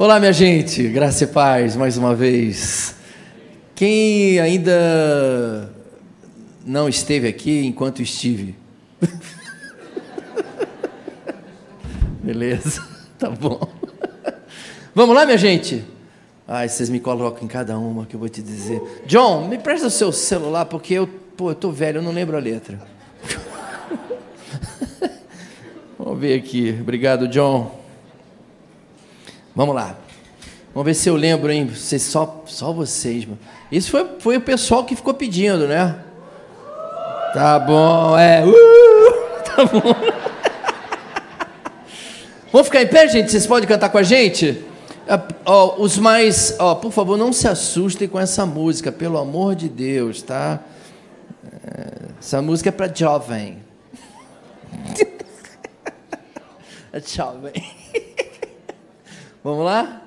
Olá, minha gente, graça e paz mais uma vez. Quem ainda não esteve aqui enquanto estive? Beleza, tá bom. Vamos lá, minha gente? Ai, vocês me colocam em cada uma que eu vou te dizer. John, me presta o seu celular, porque eu, pô, eu tô velho, eu não lembro a letra. Vamos ver aqui. Obrigado, John. Vamos lá. Vamos ver se eu lembro, hein? Vocês, só, só vocês, mano. Isso foi, foi o pessoal que ficou pedindo, né? Tá bom, é. Uh, tá bom. Vamos ficar em pé, gente? Vocês podem cantar com a gente? Uh, os mais. Uh, por favor, não se assustem com essa música, pelo amor de Deus, tá? Uh, essa música é para jovem. é jovem. Vamos lá?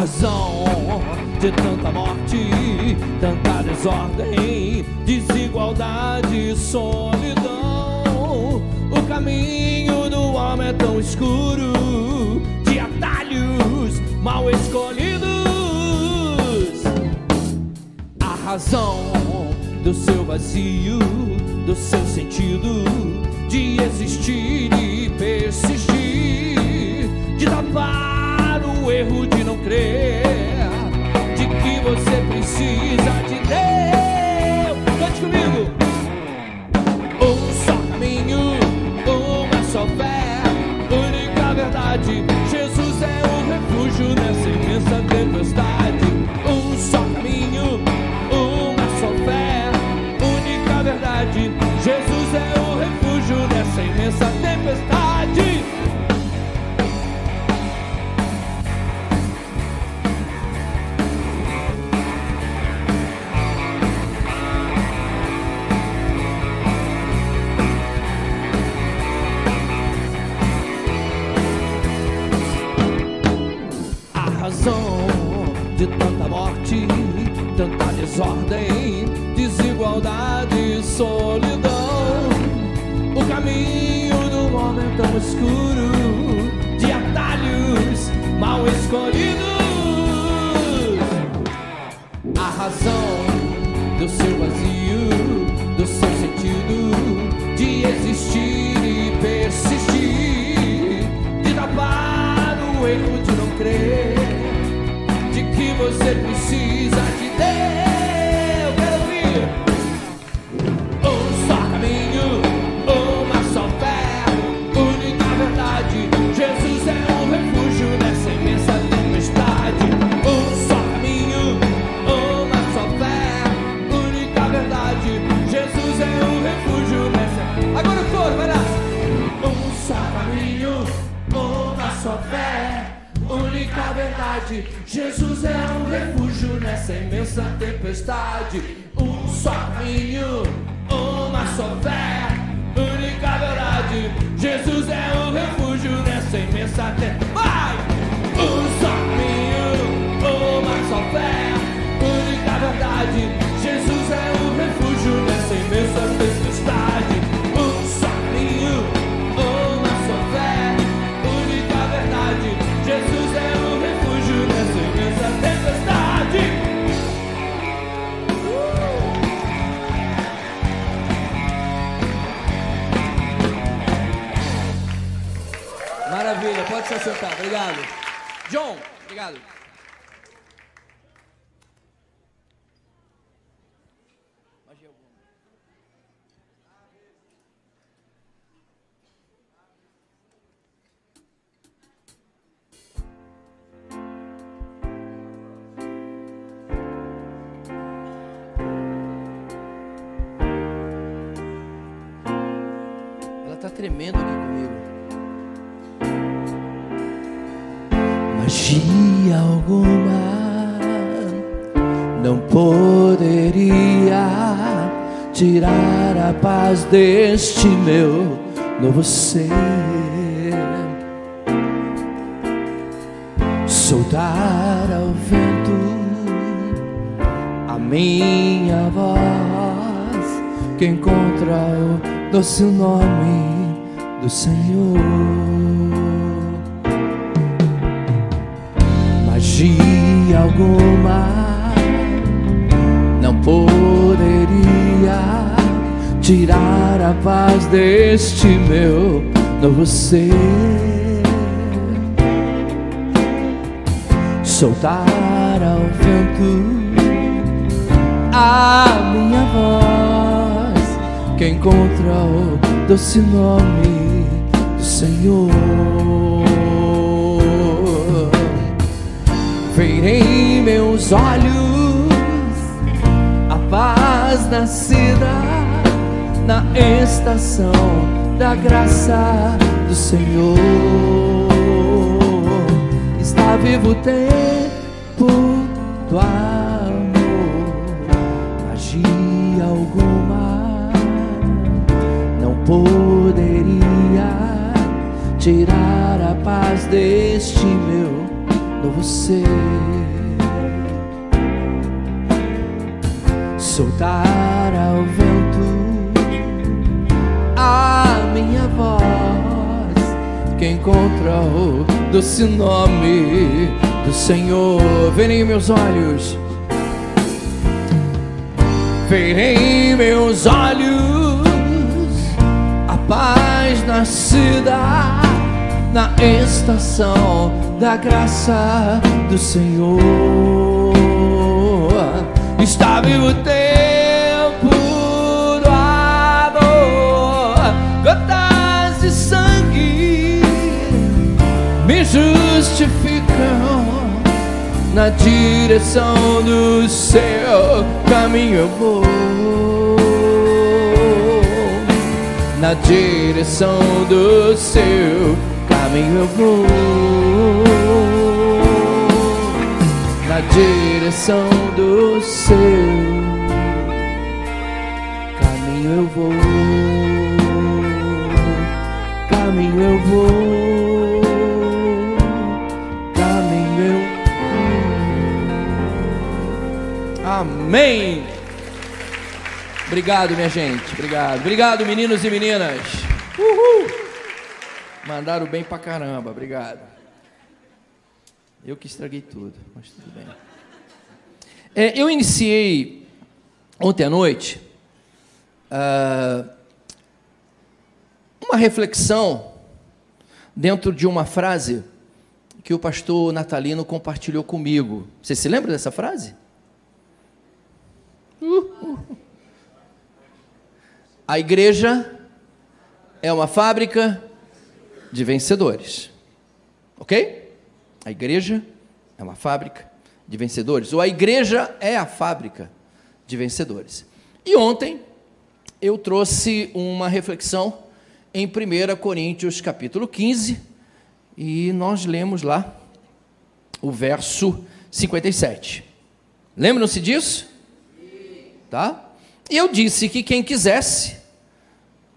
razão de tanta morte, tanta desordem, desigualdade e solidão. O caminho do homem é tão escuro de atalhos mal escolhidos. A razão do seu vazio, do seu sentido de existir e persistir, de tapar o erro de não crer de que você precisa de Deus. Cante comigo. Um só caminho, uma só fé, única verdade. Jesus é o refúgio nessa desordem, desigualdade e solidão. O caminho do homem é tão escuro, de atalhos mal escolhidos. A razão do seu vazio, do seu sentido de existir e persistir, de tapar o erro de não crer. verdade. Jesus é um refúgio nessa imensa tempestade. Um só caminho, uma só fé, única verdade. Jesus é um refúgio nessa imensa tempestade. Obrigado. John, obrigado. Paz deste meu novo ser. Soltar ao vento a minha voz que encontra o doce nome do Senhor. Magia alguma não poderia tirar a paz deste meu novo ser. Soltar ao vento a minha voz que encontra o doce nome do Senhor. Verei meus olhos paz nascida na estação da graça do Senhor. Está vivo o tempo do amor, magia alguma não poderia tirar a paz deste meu novo ser. soltar ao vento a minha voz. Que encontra o doce nome do Senhor. Verem meus olhos, verem meus olhos. A paz nascida na estação da graça do Senhor. Está vivo o justificam na direção do seu caminho. Eu vou. Na direção do seu caminho. Eu vou na direção do seu caminho. Eu vou, caminho eu vou, Amém. Obrigado, minha gente. Obrigado. Obrigado, meninos e meninas. Uhul. Mandaram bem pra caramba. Obrigado. Eu que estraguei tudo, mas tudo bem. É, eu iniciei ontem à noite uh, uma reflexão dentro de uma frase que o pastor Natalino compartilhou comigo. Você se lembra dessa frase? A igreja é uma fábrica de vencedores. Ok? A igreja é uma fábrica de vencedores, ou a igreja é a fábrica de vencedores. E ontem eu trouxe uma reflexão em 1 Coríntios capítulo 15, e nós lemos lá o verso 57. Lembram-se disso? Tá? E eu disse que quem quisesse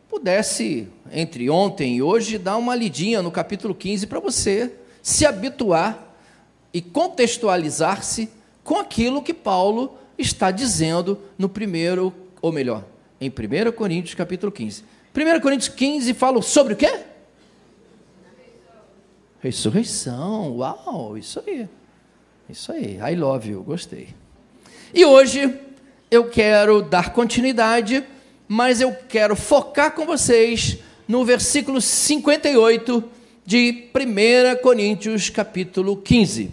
pudesse, entre ontem e hoje, dar uma lidinha no capítulo 15 para você se habituar e contextualizar-se com aquilo que Paulo está dizendo no primeiro, ou melhor, em 1 Coríntios capítulo 15. 1 Coríntios 15 fala sobre o quê? Ressurreição. Uau, isso aí. Isso aí. I love you, gostei. E hoje eu quero dar continuidade, mas eu quero focar com vocês no versículo 58 de 1 Coríntios capítulo 15.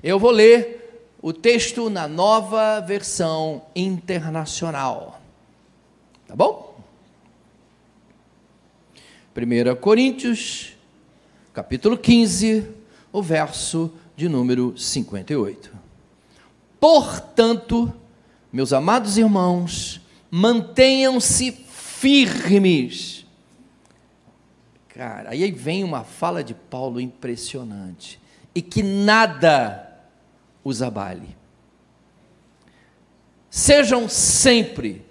Eu vou ler o texto na nova versão internacional. Tá bom? 1 Coríntios capítulo 15, o verso de número 58. Portanto, meus amados irmãos, mantenham-se firmes Cara, aí vem uma fala de Paulo impressionante. E que nada os abale. Sejam sempre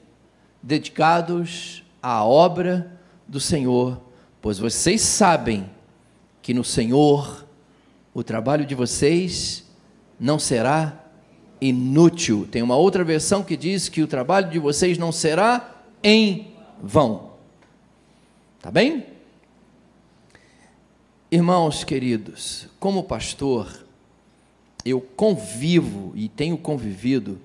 dedicados à obra do Senhor, pois vocês sabem que no Senhor o trabalho de vocês não será inútil. Tem uma outra versão que diz que o trabalho de vocês não será em vão. Tá bem? Irmãos queridos, como pastor, eu convivo e tenho convivido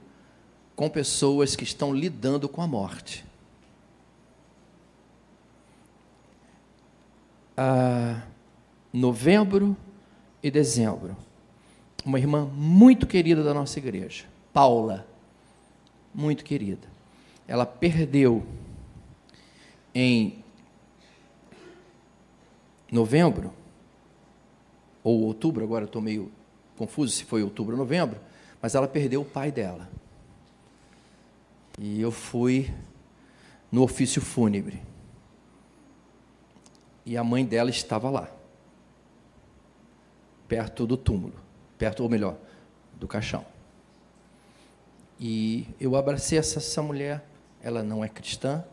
com pessoas que estão lidando com a morte. Ah, novembro e dezembro, uma irmã muito querida da nossa igreja, Paula, muito querida. Ela perdeu em novembro ou outubro, agora estou meio confuso se foi outubro ou novembro, mas ela perdeu o pai dela. E eu fui no ofício fúnebre. E a mãe dela estava lá perto do túmulo, perto, ou melhor, do caixão. E eu abracei essa, essa mulher, ela não é cristã,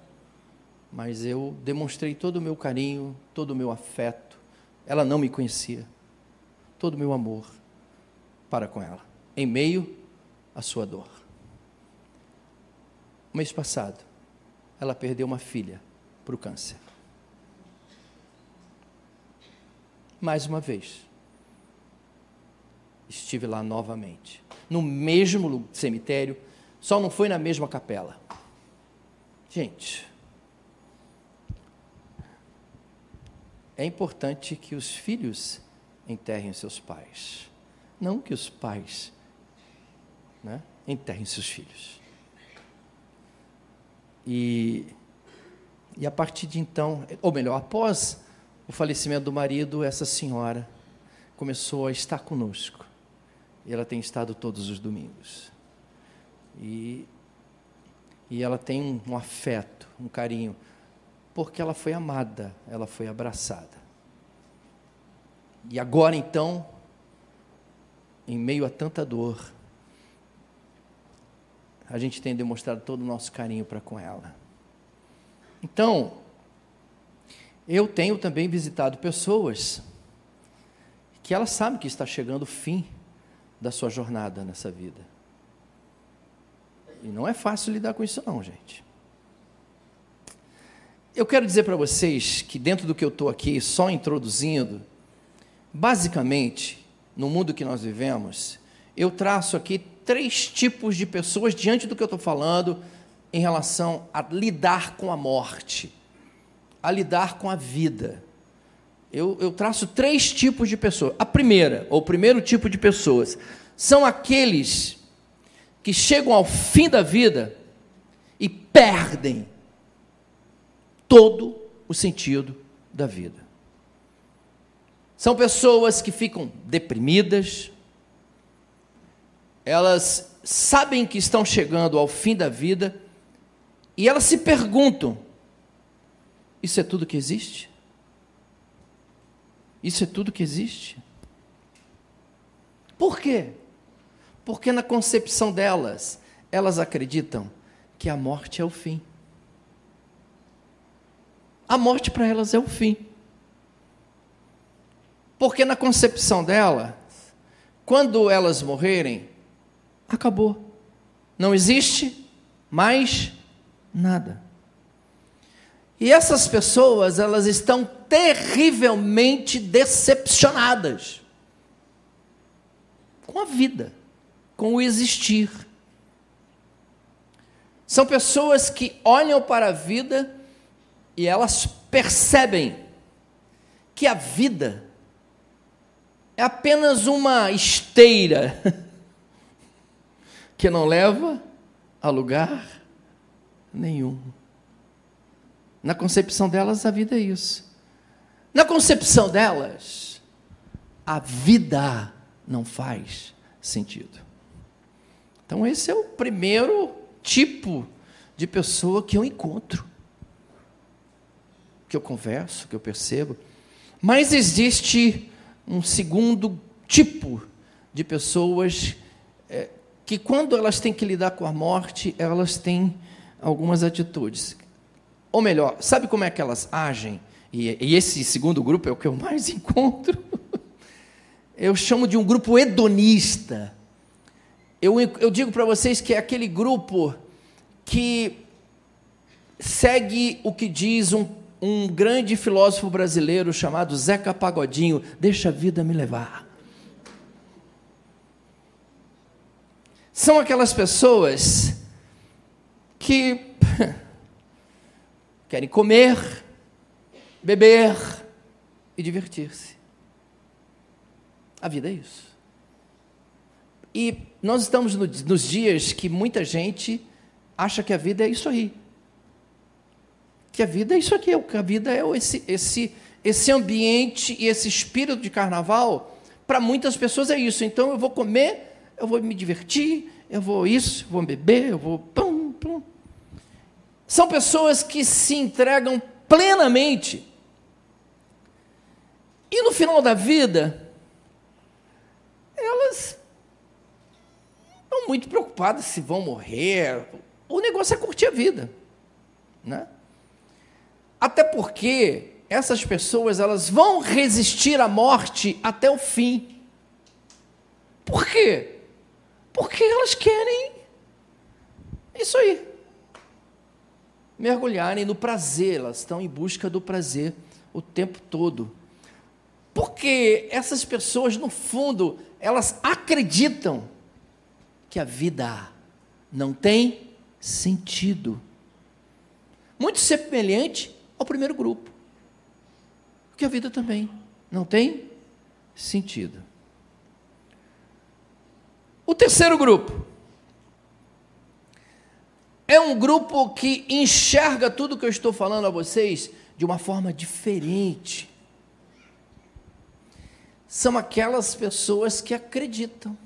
mas eu demonstrei todo o meu carinho, todo o meu afeto. Ela não me conhecia, todo o meu amor para com ela, em meio à sua dor. O mês passado, ela perdeu uma filha para o câncer. Mais uma vez, estive lá novamente. No mesmo cemitério, só não foi na mesma capela. Gente, é importante que os filhos enterrem seus pais, não que os pais né, enterrem seus filhos. E, e a partir de então, ou melhor, após o falecimento do marido, essa senhora começou a estar conosco. E ela tem estado todos os domingos. E, e ela tem um, um afeto, um carinho, porque ela foi amada, ela foi abraçada. E agora então, em meio a tanta dor, a gente tem demonstrado todo o nosso carinho para com ela. Então, eu tenho também visitado pessoas que elas sabem que está chegando o fim da sua jornada nessa vida. E não é fácil lidar com isso, não, gente. Eu quero dizer para vocês que, dentro do que eu estou aqui só introduzindo, basicamente, no mundo que nós vivemos, eu traço aqui três tipos de pessoas diante do que eu estou falando em relação a lidar com a morte, a lidar com a vida eu, eu traço três tipos de pessoas. A primeira, ou o primeiro tipo de pessoas, são aqueles que chegam ao fim da vida e perdem todo o sentido da vida. São pessoas que ficam deprimidas, elas sabem que estão chegando ao fim da vida e elas se perguntam: isso é tudo que existe? Isso é tudo que existe. Por quê? Porque na concepção delas, elas acreditam que a morte é o fim. A morte para elas é o fim. Porque na concepção delas, quando elas morrerem, acabou. Não existe mais nada. E essas pessoas, elas estão terrivelmente decepcionadas com a vida, com o existir. São pessoas que olham para a vida e elas percebem que a vida é apenas uma esteira que não leva a lugar nenhum. Na concepção delas, a vida é isso. Na concepção delas, a vida não faz sentido. Então, esse é o primeiro tipo de pessoa que eu encontro, que eu converso, que eu percebo. Mas existe um segundo tipo de pessoas é, que, quando elas têm que lidar com a morte, elas têm algumas atitudes. Ou melhor, sabe como é que elas agem? E, e esse segundo grupo é o que eu mais encontro. Eu chamo de um grupo hedonista. Eu, eu digo para vocês que é aquele grupo que segue o que diz um, um grande filósofo brasileiro chamado Zeca Pagodinho: deixa a vida me levar. São aquelas pessoas que querem comer, beber e divertir-se. A vida é isso. E nós estamos no, nos dias que muita gente acha que a vida é isso aí. Que a vida é isso aqui, que a vida é esse, esse, esse ambiente e esse espírito de carnaval. Para muitas pessoas é isso. Então eu vou comer, eu vou me divertir, eu vou isso, vou beber, eu vou. Pum, pum. São pessoas que se entregam plenamente. E no final da vida, elas estão muito preocupadas se vão morrer. O negócio é curtir a vida, né? Até porque essas pessoas elas vão resistir à morte até o fim. Por quê? Porque elas querem isso aí. Mergulharem no prazer, elas estão em busca do prazer o tempo todo. Porque essas pessoas, no fundo, elas acreditam que a vida não tem sentido. Muito semelhante ao primeiro grupo. Que a vida também não tem sentido. O terceiro grupo é um grupo que enxerga tudo que eu estou falando a vocês de uma forma diferente são aquelas pessoas que acreditam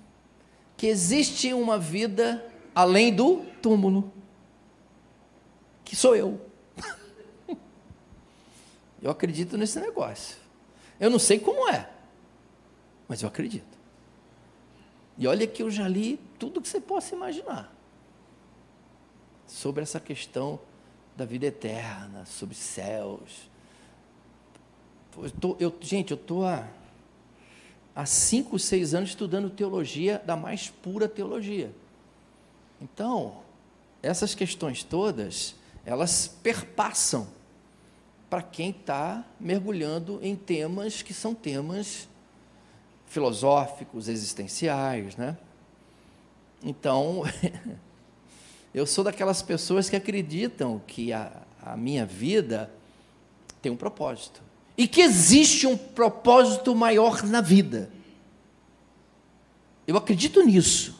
que existe uma vida além do túmulo, que sou eu. Eu acredito nesse negócio. Eu não sei como é, mas eu acredito. E olha que eu já li tudo que você possa imaginar sobre essa questão da vida eterna, sobre céus. Eu tô, eu, gente, eu estou há há cinco, seis anos estudando teologia da mais pura teologia. Então, essas questões todas, elas perpassam para quem está mergulhando em temas que são temas filosóficos, existenciais, né? Então, eu sou daquelas pessoas que acreditam que a, a minha vida tem um propósito e que existe um propósito maior na vida. Eu acredito nisso.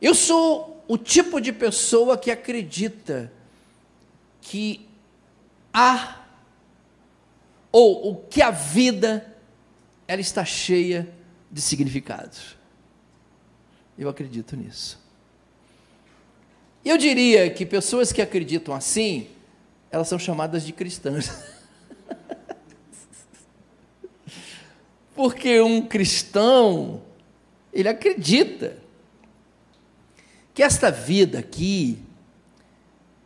Eu sou o tipo de pessoa que acredita que há ou o que a vida ela está cheia de significados. Eu acredito nisso. Eu diria que pessoas que acreditam assim, elas são chamadas de cristãs. Porque um cristão, ele acredita que esta vida aqui,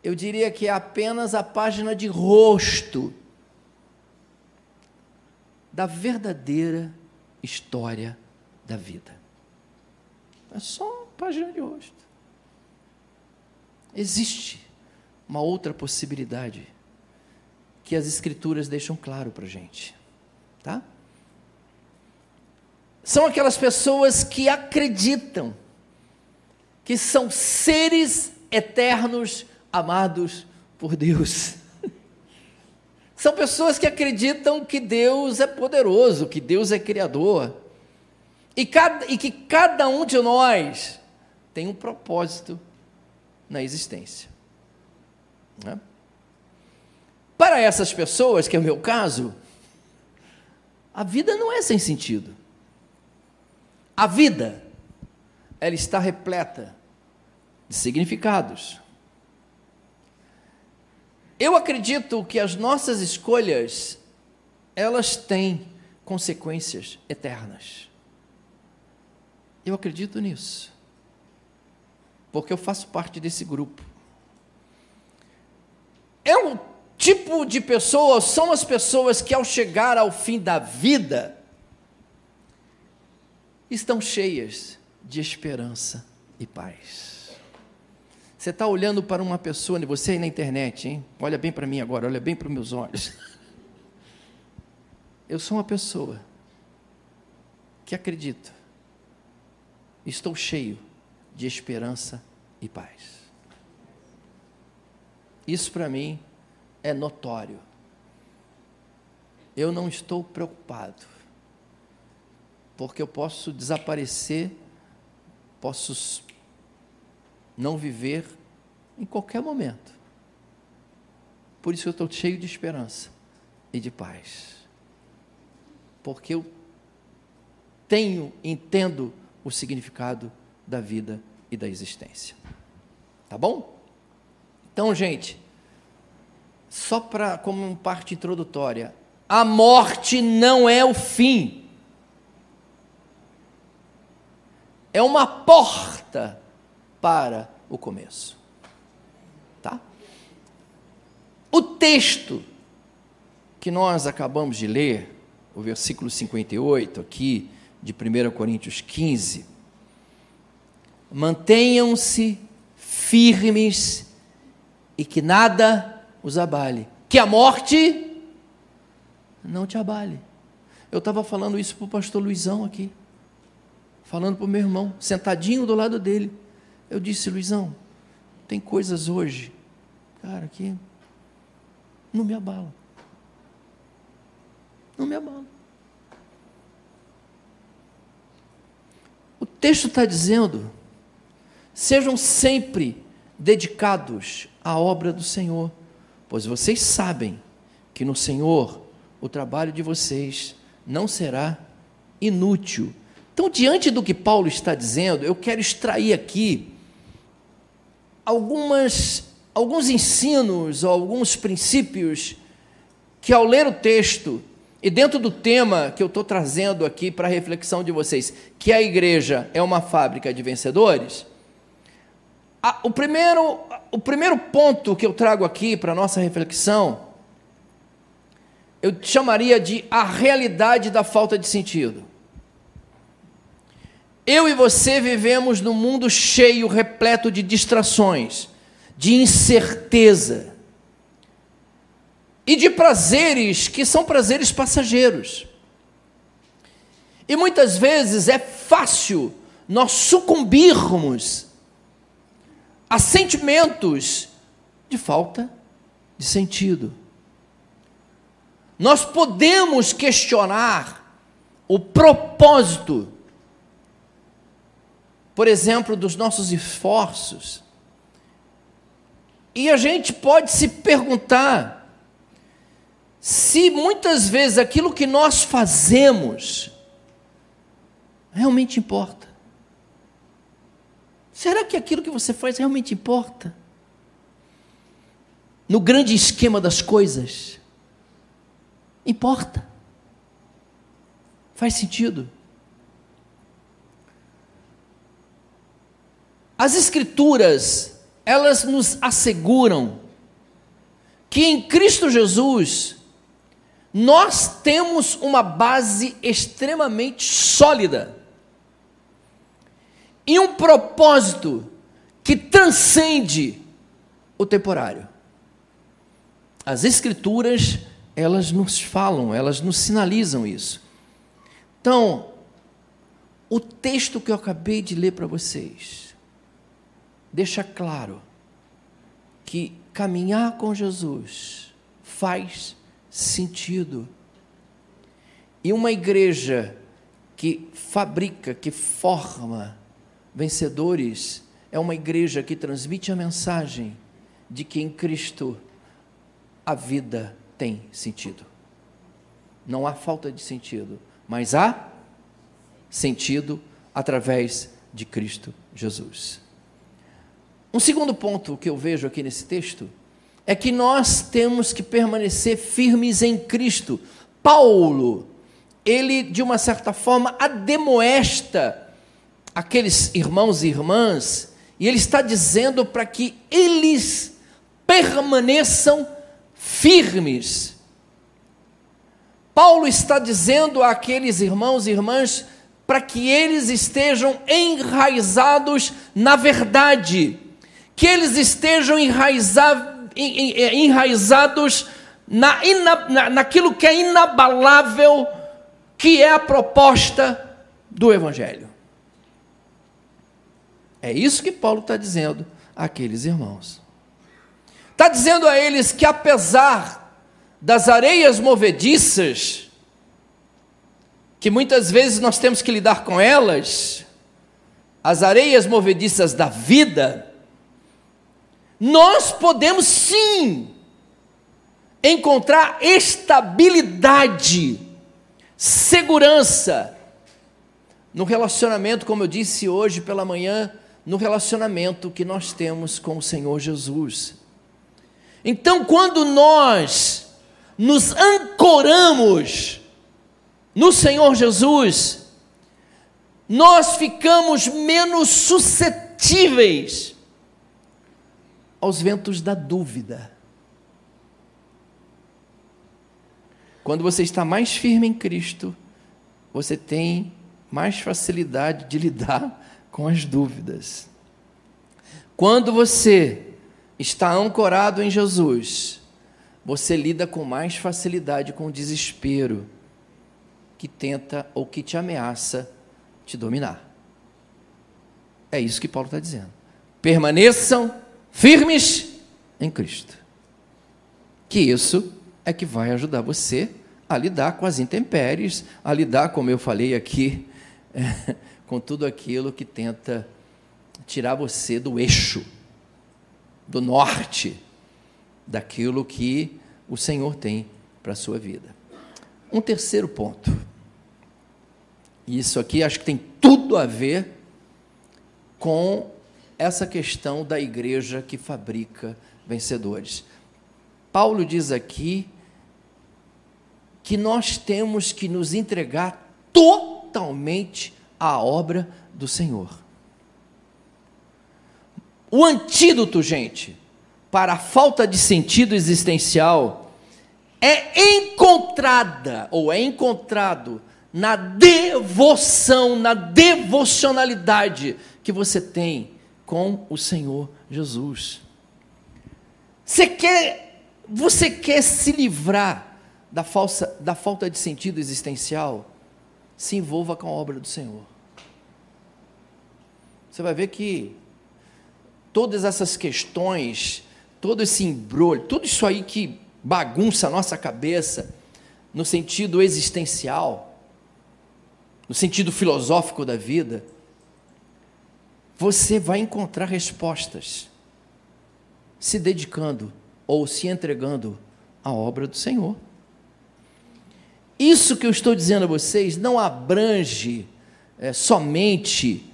eu diria que é apenas a página de rosto da verdadeira história da vida. É só uma página de rosto. Existe uma outra possibilidade que as Escrituras deixam claro para a gente, tá? são aquelas pessoas que acreditam que são seres eternos amados por Deus. São pessoas que acreditam que Deus é poderoso, que Deus é criador. E, cada, e que cada um de nós tem um propósito na existência. Né? Para essas pessoas, que é o meu caso, a vida não é sem sentido. A vida, ela está repleta de significados. Eu acredito que as nossas escolhas elas têm consequências eternas. Eu acredito nisso, porque eu faço parte desse grupo. Um tipo de pessoa, são as pessoas que ao chegar ao fim da vida, estão cheias de esperança e paz. Você está olhando para uma pessoa, você aí na internet, hein? Olha bem para mim agora, olha bem para os meus olhos. Eu sou uma pessoa que acredito, estou cheio de esperança e paz. Isso para mim é notório. Eu não estou preocupado porque eu posso desaparecer, posso não viver em qualquer momento. Por isso eu estou cheio de esperança e de paz. Porque eu tenho, entendo o significado da vida e da existência. Tá bom? Então, gente, só para como parte introdutória, a morte não é o fim. é uma porta para o começo. Tá? O texto que nós acabamos de ler, o versículo 58 aqui de 1 Coríntios 15, mantenham-se firmes e que nada os abale, que a morte não te abale. Eu estava falando isso para o pastor Luizão aqui falando para o meu irmão, sentadinho do lado dele. Eu disse, Luizão, tem coisas hoje, cara, que não me abalam. Não me abalam. O texto está dizendo: sejam sempre dedicados à obra do Senhor, pois vocês sabem que no Senhor o trabalho de vocês não será inútil. Então, diante do que Paulo está dizendo, eu quero extrair aqui algumas, alguns ensinos, alguns princípios que, ao ler o texto, e dentro do tema que eu estou trazendo aqui para a reflexão de vocês, que a igreja é uma fábrica de vencedores, a, o, primeiro, o primeiro ponto que eu trago aqui para a nossa reflexão, eu chamaria de a realidade da falta de sentido. Eu e você vivemos num mundo cheio, repleto de distrações, de incerteza e de prazeres que são prazeres passageiros. E muitas vezes é fácil nós sucumbirmos a sentimentos de falta de sentido. Nós podemos questionar o propósito por exemplo, dos nossos esforços. E a gente pode se perguntar se muitas vezes aquilo que nós fazemos realmente importa. Será que aquilo que você faz realmente importa? No grande esquema das coisas, importa. Faz sentido. As Escrituras, elas nos asseguram que em Cristo Jesus nós temos uma base extremamente sólida e um propósito que transcende o temporário. As Escrituras, elas nos falam, elas nos sinalizam isso. Então, o texto que eu acabei de ler para vocês, deixa claro que caminhar com Jesus faz sentido. E uma igreja que fabrica, que forma vencedores, é uma igreja que transmite a mensagem de que em Cristo a vida tem sentido. Não há falta de sentido, mas há sentido através de Cristo Jesus. Um segundo ponto que eu vejo aqui nesse texto é que nós temos que permanecer firmes em Cristo, Paulo, ele de uma certa forma ademoesta aqueles irmãos e irmãs, e ele está dizendo para que eles permaneçam firmes. Paulo está dizendo àqueles irmãos e irmãs para que eles estejam enraizados na verdade, que eles estejam enraizados na, na, naquilo que é inabalável, que é a proposta do Evangelho. É isso que Paulo está dizendo àqueles irmãos. Está dizendo a eles que, apesar das areias movediças, que muitas vezes nós temos que lidar com elas, as areias movediças da vida, nós podemos sim encontrar estabilidade, segurança no relacionamento, como eu disse hoje pela manhã, no relacionamento que nós temos com o Senhor Jesus. Então, quando nós nos ancoramos no Senhor Jesus, nós ficamos menos suscetíveis aos ventos da dúvida. Quando você está mais firme em Cristo, você tem mais facilidade de lidar com as dúvidas. Quando você está ancorado em Jesus, você lida com mais facilidade com o desespero que tenta ou que te ameaça te dominar. É isso que Paulo está dizendo. Permaneçam firmes em Cristo. Que isso é que vai ajudar você a lidar com as intempéries, a lidar, como eu falei aqui, com tudo aquilo que tenta tirar você do eixo, do norte, daquilo que o Senhor tem para a sua vida. Um terceiro ponto, e isso aqui acho que tem tudo a ver com essa questão da igreja que fabrica vencedores. Paulo diz aqui que nós temos que nos entregar totalmente à obra do Senhor. O antídoto, gente, para a falta de sentido existencial é encontrada ou é encontrado na devoção, na devocionalidade que você tem com o Senhor Jesus. Você quer, você quer se livrar da, falsa, da falta de sentido existencial, se envolva com a obra do Senhor. Você vai ver que todas essas questões, todo esse embrulho, tudo isso aí que bagunça a nossa cabeça, no sentido existencial, no sentido filosófico da vida, você vai encontrar respostas se dedicando ou se entregando à obra do Senhor. Isso que eu estou dizendo a vocês não abrange é, somente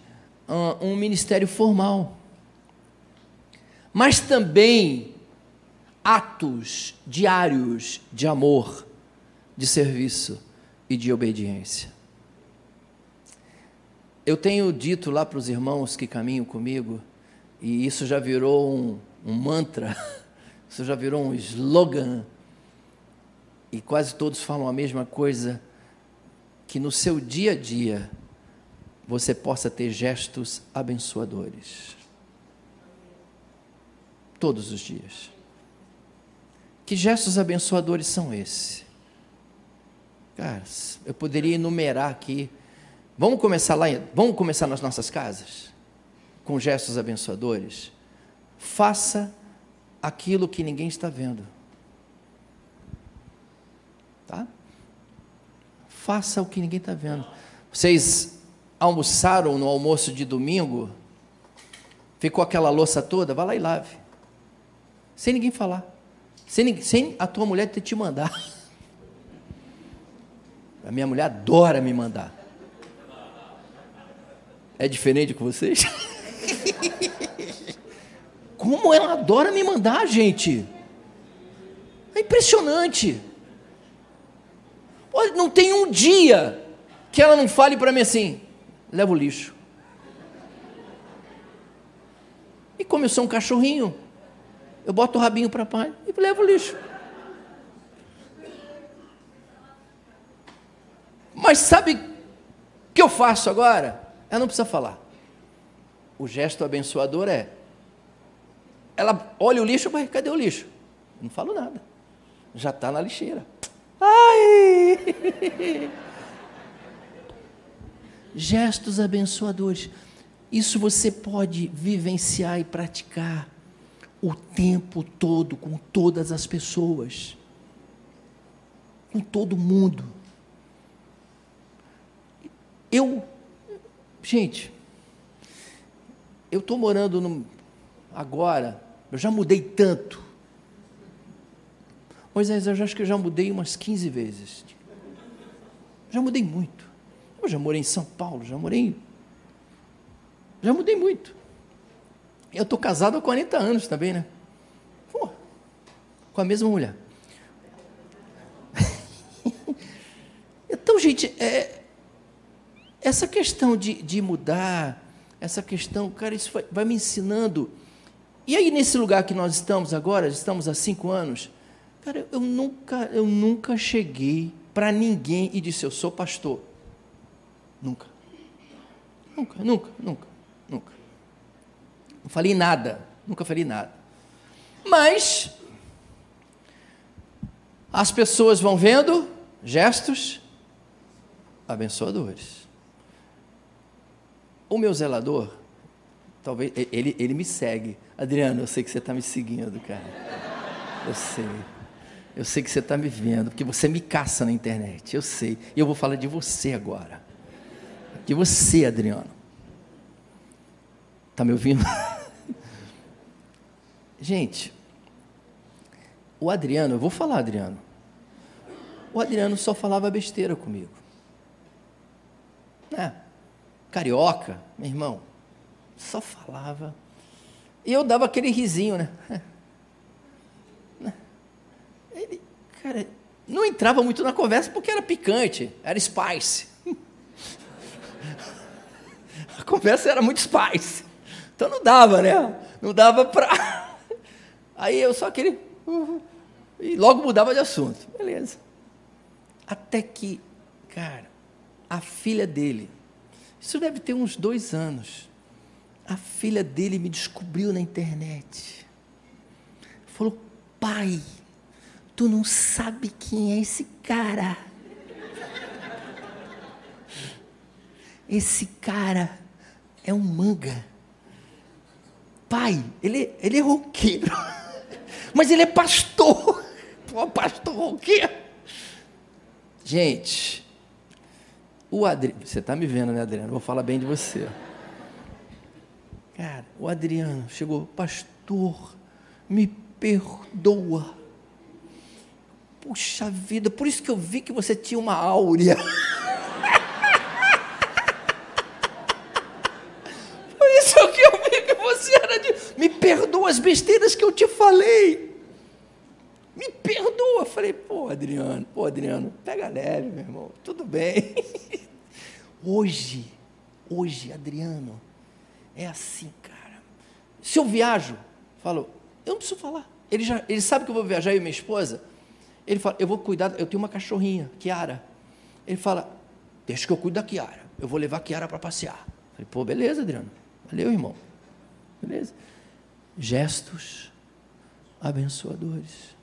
uh, um ministério formal, mas também atos diários de amor, de serviço e de obediência. Eu tenho dito lá para os irmãos que caminham comigo, e isso já virou um, um mantra, isso já virou um slogan e quase todos falam a mesma coisa, que no seu dia a dia você possa ter gestos abençoadores. Todos os dias. Que gestos abençoadores são esses? Cara, eu poderia enumerar aqui. Vamos começar lá, vamos começar nas nossas casas com gestos abençoadores. Faça aquilo que ninguém está vendo. Faça o que ninguém está vendo. Vocês almoçaram no almoço de domingo? Ficou aquela louça toda? Vai lá e lave. Sem ninguém falar. Sem, sem a tua mulher ter te mandar. A minha mulher adora me mandar. É diferente com vocês? Como ela adora me mandar, gente. É impressionante. Não tem um dia que ela não fale para mim assim: leva o lixo. E como eu sou um cachorrinho, eu boto o rabinho para pai e levo o lixo. Mas sabe o que eu faço agora? Ela não precisa falar. O gesto abençoador é: ela olha o lixo, mas cadê o lixo? Não falo nada. Já está na lixeira. Ai! Gestos abençoadores. Isso você pode vivenciar e praticar o tempo todo com todas as pessoas, com todo mundo. Eu, gente, eu estou morando no, agora, eu já mudei tanto. Moisés, eu já acho que eu já mudei umas 15 vezes. Já mudei muito. Eu já morei em São Paulo, já morei em já mudei muito. Eu estou casado há 40 anos também, né? Pô, com a mesma mulher. então, gente, é, essa questão de, de mudar, essa questão, cara, isso vai, vai me ensinando. E aí, nesse lugar que nós estamos agora, estamos há cinco anos, cara, eu nunca, eu nunca cheguei para ninguém e disse, eu sou pastor. Nunca. Nunca, nunca, nunca. Nunca. Não falei nada, nunca falei nada. Mas as pessoas vão vendo gestos abençoadores. O meu zelador, talvez ele, ele me segue. Adriano, eu sei que você está me seguindo, cara. Eu sei. Eu sei que você está me vendo, porque você me caça na internet. Eu sei. E eu vou falar de você agora. De você, Adriano. Está me ouvindo? Gente, o Adriano, eu vou falar, Adriano. O Adriano só falava besteira comigo. É, carioca, meu irmão, só falava. E eu dava aquele risinho, né? Ele, cara, não entrava muito na conversa porque era picante, era spice. A conversa era muito spice. Então não dava, né? Não dava para. Aí eu só queria. E logo mudava de assunto. Beleza. Até que, cara, a filha dele, isso deve ter uns dois anos. A filha dele me descobriu na internet. Falou, pai, tu não sabe quem é esse cara. Esse cara é um manga pai, ele, ele é roqueiro, mas ele é pastor. Pô, pastor roqueiro. Gente, o Adriano, você está me vendo, né, Adriano? Vou falar bem de você. Cara, o Adriano chegou, pastor, me perdoa. Puxa vida, por isso que eu vi que você tinha uma áurea. me perdoa as besteiras que eu te falei. Me perdoa. Falei, pô, Adriano, pô, Adriano, pega leve, meu irmão, tudo bem. Hoje, hoje, Adriano, é assim, cara. Se eu viajo, falo, eu não preciso falar. Ele, já, ele sabe que eu vou viajar eu e minha esposa. Ele fala, eu vou cuidar, eu tenho uma cachorrinha, Kiara. Ele fala, deixa que eu cuido da Kiara. Eu vou levar a Kiara para passear. Falei, pô, beleza, Adriano. Valeu, irmão. Beleza gestos abençoadores.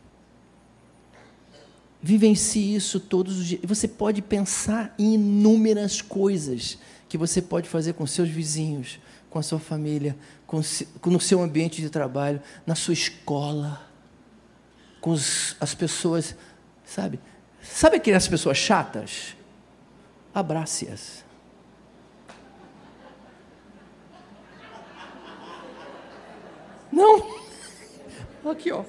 Vivencie isso todos os dias. Você pode pensar em inúmeras coisas que você pode fazer com seus vizinhos, com a sua família, com, no seu ambiente de trabalho, na sua escola, com os, as pessoas, sabe? Sabe aquelas pessoas chatas? Abrace-as. Não. Aqui, ó.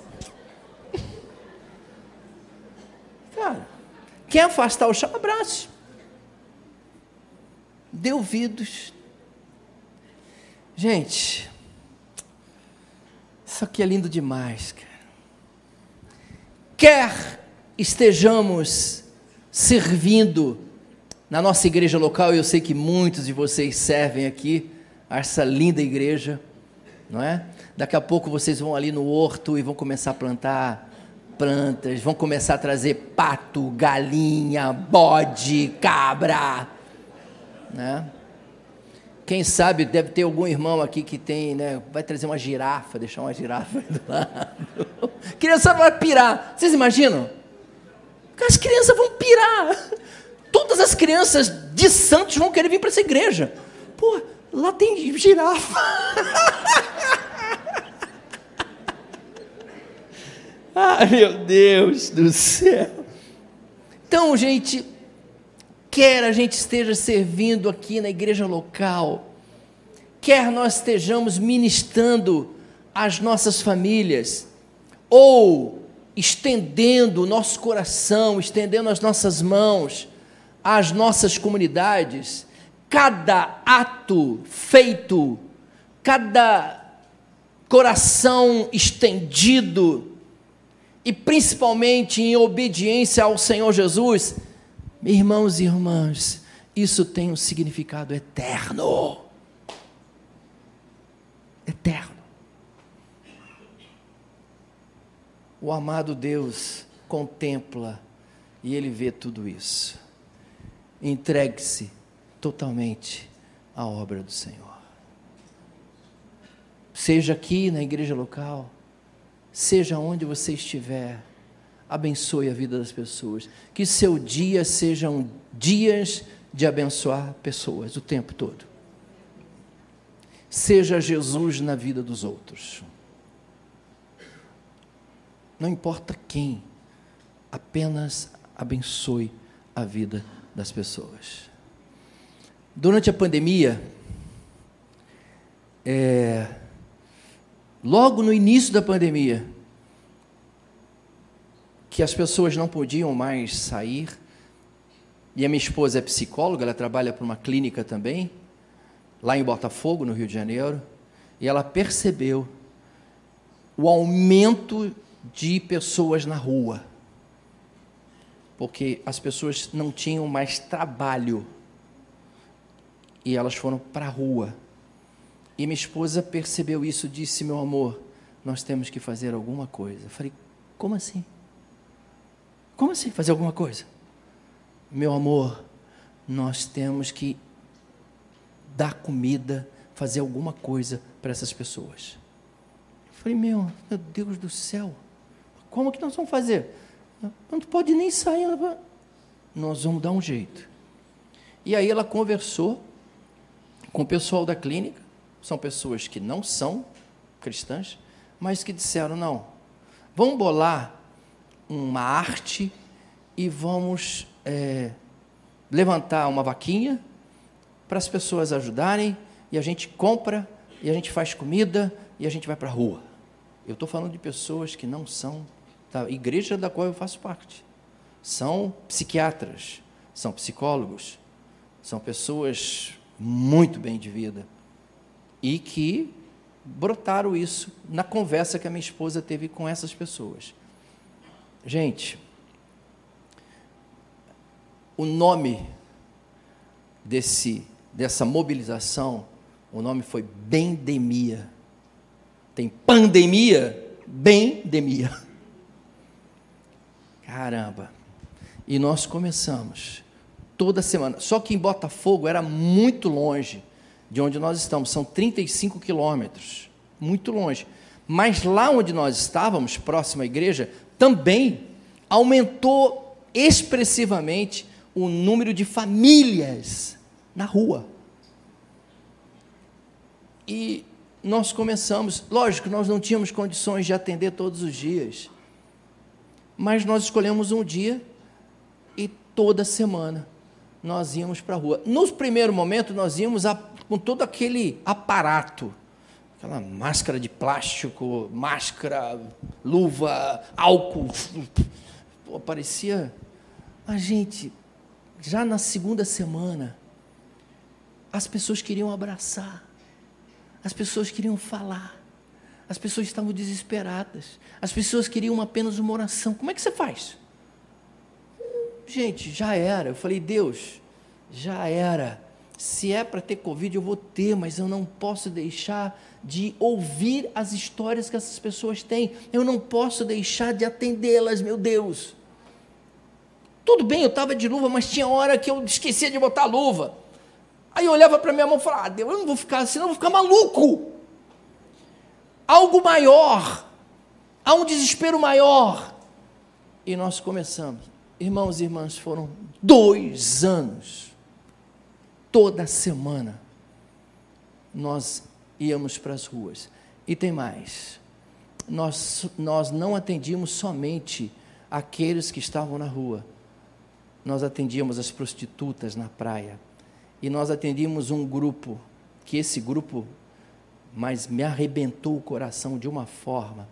Cara, quer afastar o chão, abraço. Dê ouvidos. Gente, isso aqui é lindo demais, cara. Quer estejamos servindo na nossa igreja local. Eu sei que muitos de vocês servem aqui, essa linda igreja, não é? Daqui a pouco vocês vão ali no horto e vão começar a plantar plantas, vão começar a trazer pato, galinha, bode, cabra, né? Quem sabe deve ter algum irmão aqui que tem, né? Vai trazer uma girafa, deixar uma girafa do lado. Criança vai pirar. Vocês imaginam? As crianças vão pirar. Todas as crianças de Santos vão querer vir para essa igreja. Pô, lá tem girafa. Ai, meu Deus do céu. Então, gente, quer a gente esteja servindo aqui na igreja local, quer nós estejamos ministrando às nossas famílias, ou estendendo o nosso coração, estendendo as nossas mãos às nossas comunidades, cada ato feito, cada coração estendido, e principalmente em obediência ao Senhor Jesus, irmãos e irmãs, isso tem um significado eterno. Eterno. O amado Deus contempla e ele vê tudo isso. Entregue-se totalmente à obra do Senhor. Seja aqui na igreja local, seja onde você estiver, abençoe a vida das pessoas. Que seu dia sejam dias de abençoar pessoas o tempo todo. Seja Jesus na vida dos outros. Não importa quem, apenas abençoe a vida das pessoas. Durante a pandemia, é, logo no início da pandemia, que as pessoas não podiam mais sair, e a minha esposa é psicóloga, ela trabalha para uma clínica também, lá em Botafogo, no Rio de Janeiro, e ela percebeu o aumento de pessoas na rua, porque as pessoas não tinham mais trabalho e elas foram para a rua. E minha esposa percebeu isso, disse: Meu amor, nós temos que fazer alguma coisa. Eu falei: Como assim? Como assim fazer alguma coisa? Meu amor, nós temos que dar comida, fazer alguma coisa para essas pessoas. Eu falei: Meu, meu Deus do céu, como que nós vamos fazer? Não pode nem sair. Nós vamos dar um jeito. E aí ela conversou com o pessoal da clínica são pessoas que não são cristãs, mas que disseram: não, vamos bolar uma arte e vamos é, levantar uma vaquinha para as pessoas ajudarem, e a gente compra, e a gente faz comida, e a gente vai para a rua. Eu estou falando de pessoas que não são da igreja da qual eu faço parte. São psiquiatras, são psicólogos, são pessoas muito bem de vida e que brotaram isso na conversa que a minha esposa teve com essas pessoas. Gente, o nome desse dessa mobilização, o nome foi Bendemia. Tem pandemia, bendemia. Caramba. E nós começamos toda semana. Só que em Botafogo era muito longe de onde nós estamos, são 35 quilômetros, muito longe. Mas lá onde nós estávamos, próximo à igreja, também aumentou expressivamente o número de famílias na rua. E nós começamos, lógico, nós não tínhamos condições de atender todos os dias, mas nós escolhemos um dia e toda semana nós íamos para a rua. No primeiro momento, nós íamos a com todo aquele aparato, aquela máscara de plástico, máscara, luva, álcool. Pô, parecia. A gente, já na segunda semana, as pessoas queriam abraçar, as pessoas queriam falar, as pessoas estavam desesperadas, as pessoas queriam apenas uma oração. Como é que você faz? gente, já era. Eu falei, Deus, já era. Se é para ter Covid, eu vou ter, mas eu não posso deixar de ouvir as histórias que essas pessoas têm. Eu não posso deixar de atendê-las, meu Deus. Tudo bem, eu estava de luva, mas tinha hora que eu esquecia de botar a luva. Aí eu olhava para minha mão e falava, ah, Deus, eu não vou ficar assim, não vou ficar maluco. Algo maior, há um desespero maior. E nós começamos. Irmãos e irmãs, foram dois anos, toda semana, nós íamos para as ruas. E tem mais, nós, nós não atendíamos somente aqueles que estavam na rua, nós atendíamos as prostitutas na praia, e nós atendíamos um grupo, que esse grupo, mas me arrebentou o coração de uma forma,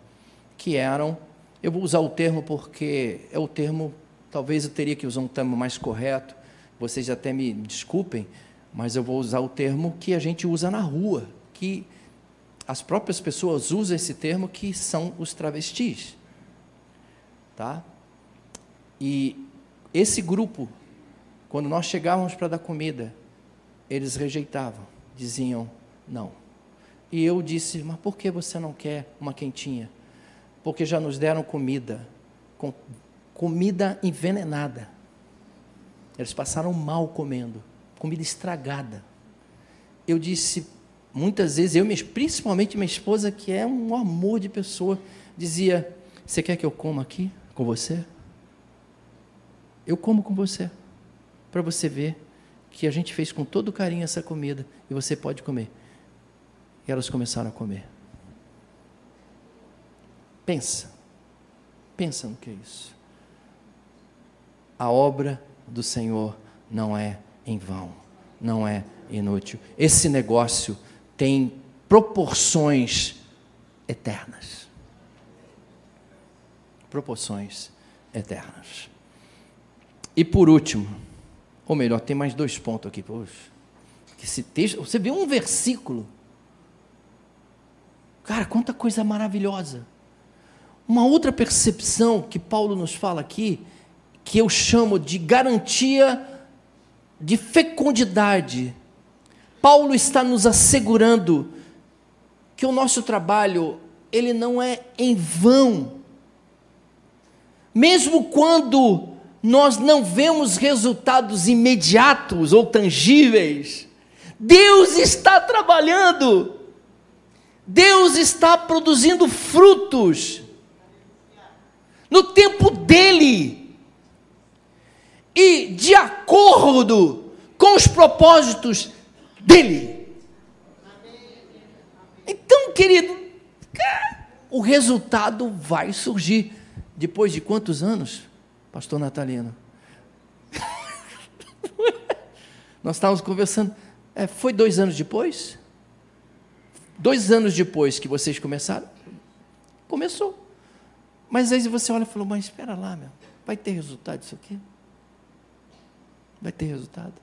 que eram, eu vou usar o termo porque é o termo, talvez eu teria que usar um termo mais correto, vocês até me desculpem, mas eu vou usar o termo que a gente usa na rua, que as próprias pessoas usam esse termo que são os travestis. Tá? E esse grupo, quando nós chegávamos para dar comida, eles rejeitavam, diziam não. E eu disse: Mas por que você não quer uma quentinha? Porque já nos deram comida, com, comida envenenada. Eles passaram mal comendo, comida estragada. Eu disse, muitas vezes, eu, principalmente minha esposa, que é um amor de pessoa, dizia: Você quer que eu coma aqui com você? Eu como com você, para você ver que a gente fez com todo carinho essa comida e você pode comer. E elas começaram a comer. Pensa, pensa no que é isso. A obra do Senhor não é em vão, não é inútil. Esse negócio tem proporções eternas. Proporções eternas. E por último, ou melhor, tem mais dois pontos aqui. Poxa, esse texto, você vê um versículo. Cara, quanta coisa maravilhosa. Uma outra percepção que Paulo nos fala aqui, que eu chamo de garantia de fecundidade. Paulo está nos assegurando que o nosso trabalho, ele não é em vão. Mesmo quando nós não vemos resultados imediatos ou tangíveis. Deus está trabalhando, Deus está produzindo frutos no tempo dele e de acordo com os propósitos dele. Então, querido, o resultado vai surgir depois de quantos anos? pastor Natalino. Nós estávamos conversando, é, foi dois anos depois? Dois anos depois que vocês começaram? Começou. Mas aí você olha e falou, mas espera lá, meu, vai ter resultado isso aqui? Vai ter resultado?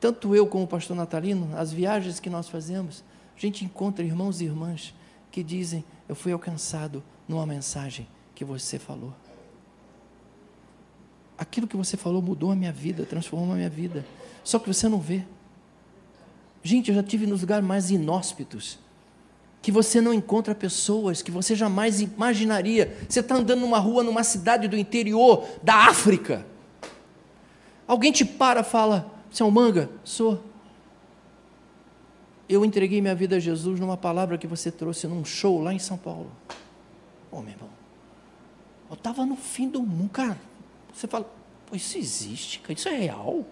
Tanto eu como o pastor Natalino, as viagens que nós fazemos, a gente encontra irmãos e irmãs que dizem, eu fui alcançado numa mensagem que você falou. Aquilo que você falou mudou a minha vida, transformou a minha vida. Só que você não vê. Gente, eu já tive nos lugares mais inóspitos que você não encontra pessoas que você jamais imaginaria. Você está andando numa rua, numa cidade do interior da África. Alguém te para fala: Você é um manga? Sou. Eu entreguei minha vida a Jesus numa palavra que você trouxe num show lá em São Paulo. Oh, meu irmão. Eu estava no fim do mundo. Cara, você fala, isso existe, cara, isso é real.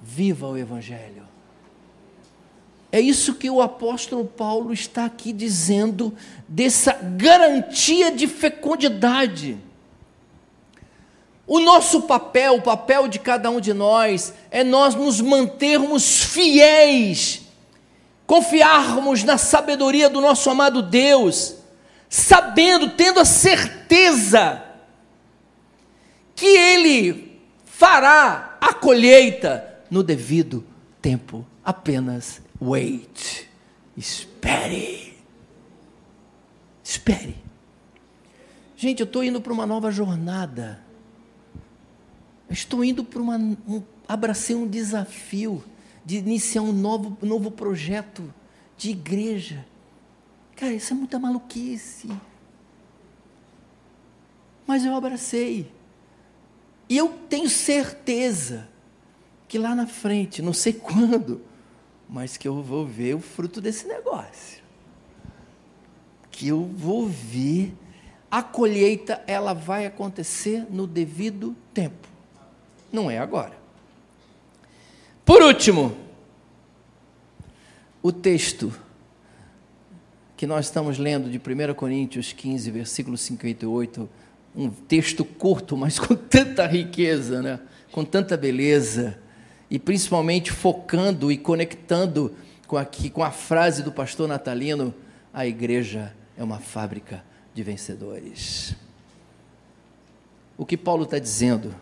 Viva o Evangelho. É isso que o apóstolo Paulo está aqui dizendo, dessa garantia de fecundidade. O nosso papel, o papel de cada um de nós, é nós nos mantermos fiéis, confiarmos na sabedoria do nosso amado Deus sabendo, tendo a certeza que Ele fará a colheita no devido tempo. Apenas wait, espere. Espere. Gente, eu estou indo para uma nova jornada. Estou indo para uma. Um, abracei um desafio de iniciar um novo, novo projeto de igreja. Cara, isso é muita maluquice. Mas eu abracei. E eu tenho certeza que lá na frente, não sei quando, mas que eu vou ver o fruto desse negócio. Que eu vou ver a colheita, ela vai acontecer no devido tempo. Não é agora. Por último, o texto que nós estamos lendo de 1 Coríntios 15, versículo 58, um texto curto, mas com tanta riqueza, né? com tanta beleza, e principalmente focando e conectando com, aqui, com a frase do pastor natalino: a igreja é uma fábrica de vencedores. O que Paulo está dizendo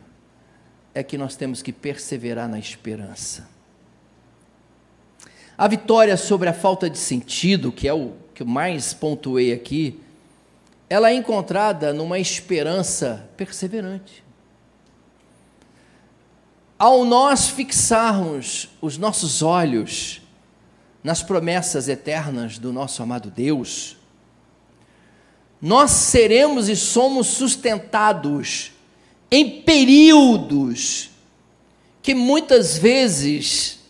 é que nós temos que perseverar na esperança. A vitória sobre a falta de sentido, que é o que eu mais pontuei aqui, ela é encontrada numa esperança perseverante. Ao nós fixarmos os nossos olhos nas promessas eternas do nosso amado Deus, nós seremos e somos sustentados em períodos que muitas vezes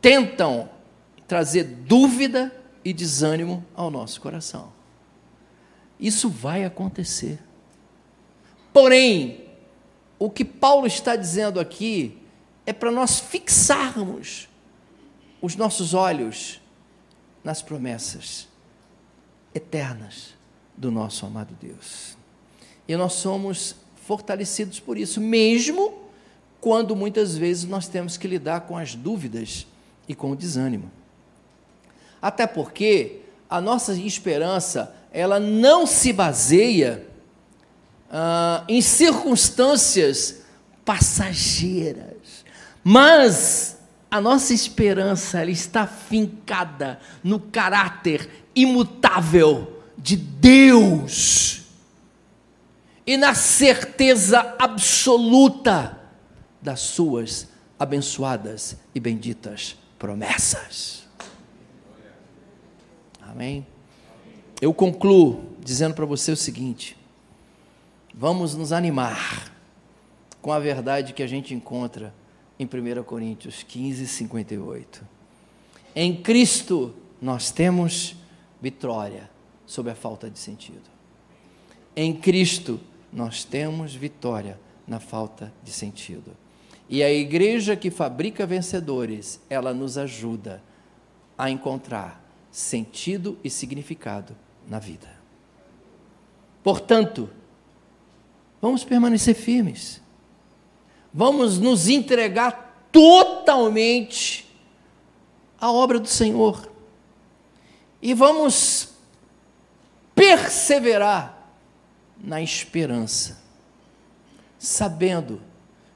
tentam trazer dúvida e desânimo ao nosso coração. Isso vai acontecer. Porém, o que Paulo está dizendo aqui é para nós fixarmos os nossos olhos nas promessas eternas do nosso amado Deus. E nós somos fortalecidos por isso, mesmo quando muitas vezes nós temos que lidar com as dúvidas e com o desânimo. Até porque a nossa esperança, ela não se baseia ah, em circunstâncias passageiras, mas a nossa esperança ela está fincada no caráter imutável de Deus e na certeza absoluta das suas abençoadas e benditas promessas. Amém? Eu concluo dizendo para você o seguinte: vamos nos animar com a verdade que a gente encontra em 1 Coríntios 15, 58. Em Cristo nós temos vitória sobre a falta de sentido. Em Cristo nós temos vitória na falta de sentido. E a igreja que fabrica vencedores, ela nos ajuda a encontrar sentido e significado na vida. Portanto, vamos permanecer firmes. Vamos nos entregar totalmente à obra do Senhor. E vamos perseverar na esperança, sabendo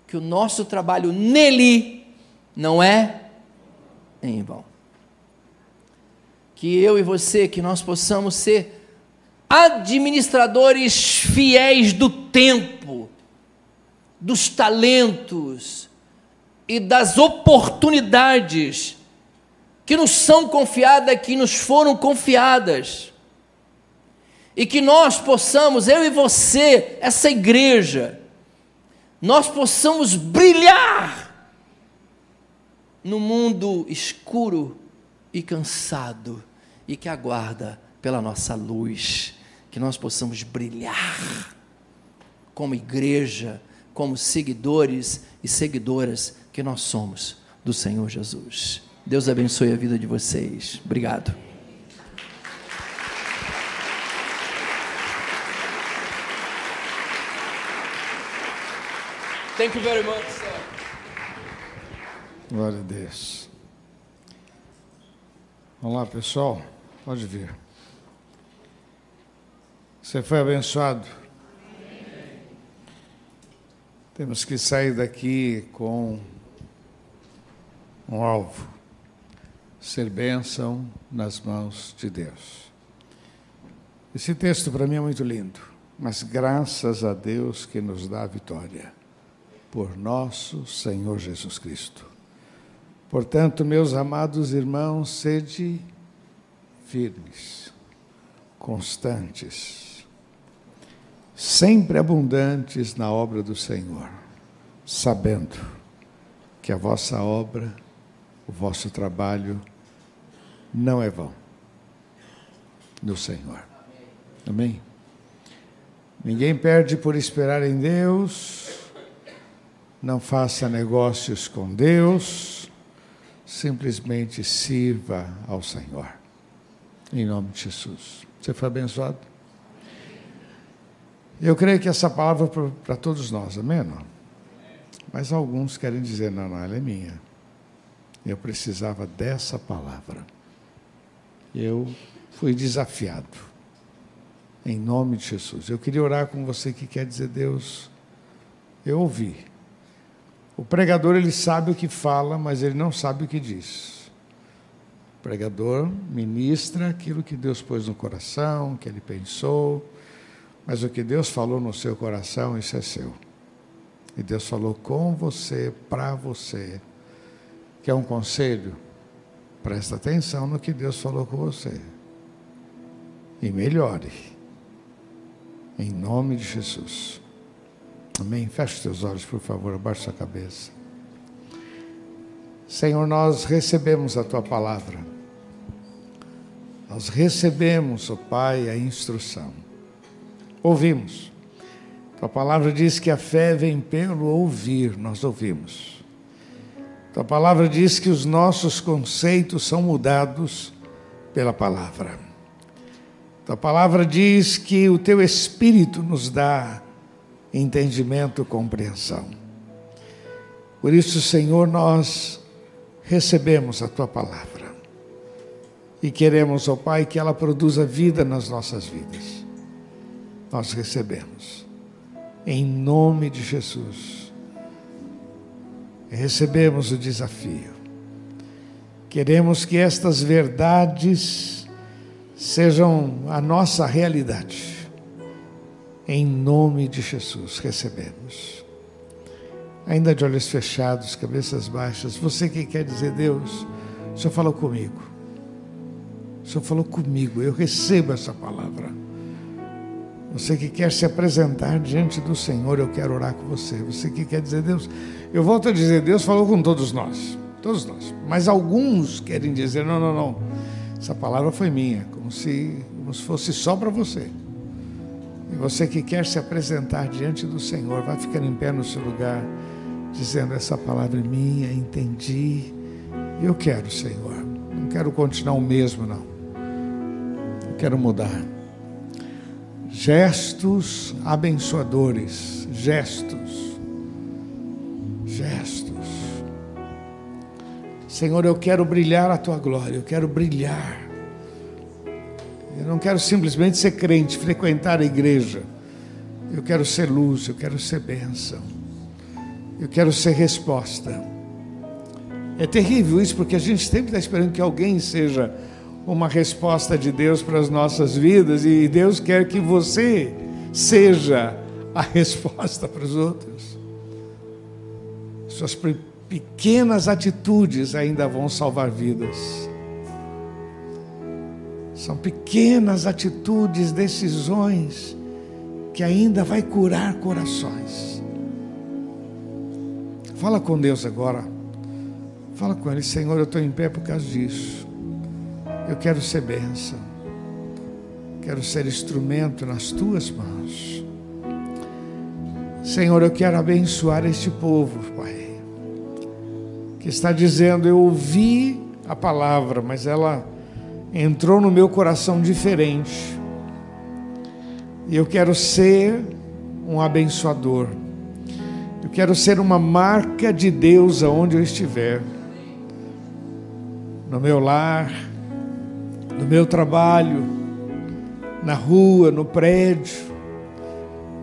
que o nosso trabalho nele não é em vão. Que eu e você, que nós possamos ser administradores fiéis do tempo, dos talentos e das oportunidades que nos são confiadas, que nos foram confiadas e que nós possamos, eu e você, essa igreja, nós possamos brilhar no mundo escuro e cansado e que aguarda pela nossa luz, que nós possamos brilhar como igreja, como seguidores e seguidoras que nós somos do Senhor Jesus. Deus abençoe a vida de vocês. Obrigado. Thank you very much, sir. Glória a Deus. Vamos lá, pessoal. Pode vir. Você foi abençoado. Temos que sair daqui com um alvo: ser bênção nas mãos de Deus. Esse texto para mim é muito lindo, mas graças a Deus que nos dá a vitória, por nosso Senhor Jesus Cristo. Portanto, meus amados irmãos, sede firmes, constantes, sempre abundantes na obra do Senhor, sabendo que a vossa obra, o vosso trabalho, não é vão no Senhor. Amém? Ninguém perde por esperar em Deus, não faça negócios com Deus, simplesmente sirva ao Senhor. Em nome de Jesus. Você foi abençoado? Eu creio que essa palavra é para todos nós, amém? Mas alguns querem dizer, não, não, ela é minha. Eu precisava dessa palavra. Eu fui desafiado. Em nome de Jesus. Eu queria orar com você que quer dizer, Deus, eu ouvi. O pregador, ele sabe o que fala, mas ele não sabe o que diz. O pregador ministra aquilo que Deus pôs no coração, que ele pensou, mas o que Deus falou no seu coração, isso é seu. E Deus falou com você, para você. Que é um conselho? Presta atenção no que Deus falou com você. E melhore. Em nome de Jesus. Amém? Feche seus olhos, por favor, abaixe sua cabeça. Senhor, nós recebemos a tua palavra. Nós recebemos, ó oh Pai, a instrução. Ouvimos. Tua palavra diz que a fé vem pelo ouvir, nós ouvimos. Tua palavra diz que os nossos conceitos são mudados pela palavra. Tua palavra diz que o teu espírito nos dá entendimento, compreensão. Por isso, Senhor, nós recebemos a tua palavra e queremos, ó Pai, que ela produza vida nas nossas vidas. Nós recebemos, em nome de Jesus. Recebemos o desafio. Queremos que estas verdades sejam a nossa realidade. Em nome de Jesus, recebemos. Ainda de olhos fechados, cabeças baixas, você que quer dizer, Deus, o Senhor falou comigo. O Senhor falou comigo, eu recebo essa palavra. Você que quer se apresentar diante do Senhor, eu quero orar com você. Você que quer dizer, Deus, eu volto a dizer, Deus falou com todos nós, todos nós. Mas alguns querem dizer, não, não, não, essa palavra foi minha como se, como se fosse só para você. E você que quer se apresentar diante do Senhor, vai ficando em pé no seu lugar, dizendo: Essa palavra é minha, entendi. Eu quero, Senhor. Não quero continuar o mesmo, não. Eu quero mudar. Gestos abençoadores. Gestos. Gestos. Senhor, eu quero brilhar a tua glória, eu quero brilhar eu não quero simplesmente ser crente, frequentar a igreja. Eu quero ser luz, eu quero ser bênção. Eu quero ser resposta. É terrível isso, porque a gente sempre está esperando que alguém seja uma resposta de Deus para as nossas vidas e Deus quer que você seja a resposta para os outros. Suas pequenas atitudes ainda vão salvar vidas. São pequenas atitudes, decisões que ainda vai curar corações. Fala com Deus agora. Fala com Ele, Senhor, eu estou em pé por causa disso. Eu quero ser bênção. Quero ser instrumento nas tuas mãos. Senhor, eu quero abençoar este povo, Pai. Que está dizendo, eu ouvi a palavra, mas ela entrou no meu coração diferente. E eu quero ser um abençoador. Eu quero ser uma marca de Deus aonde eu estiver. No meu lar, no meu trabalho, na rua, no prédio.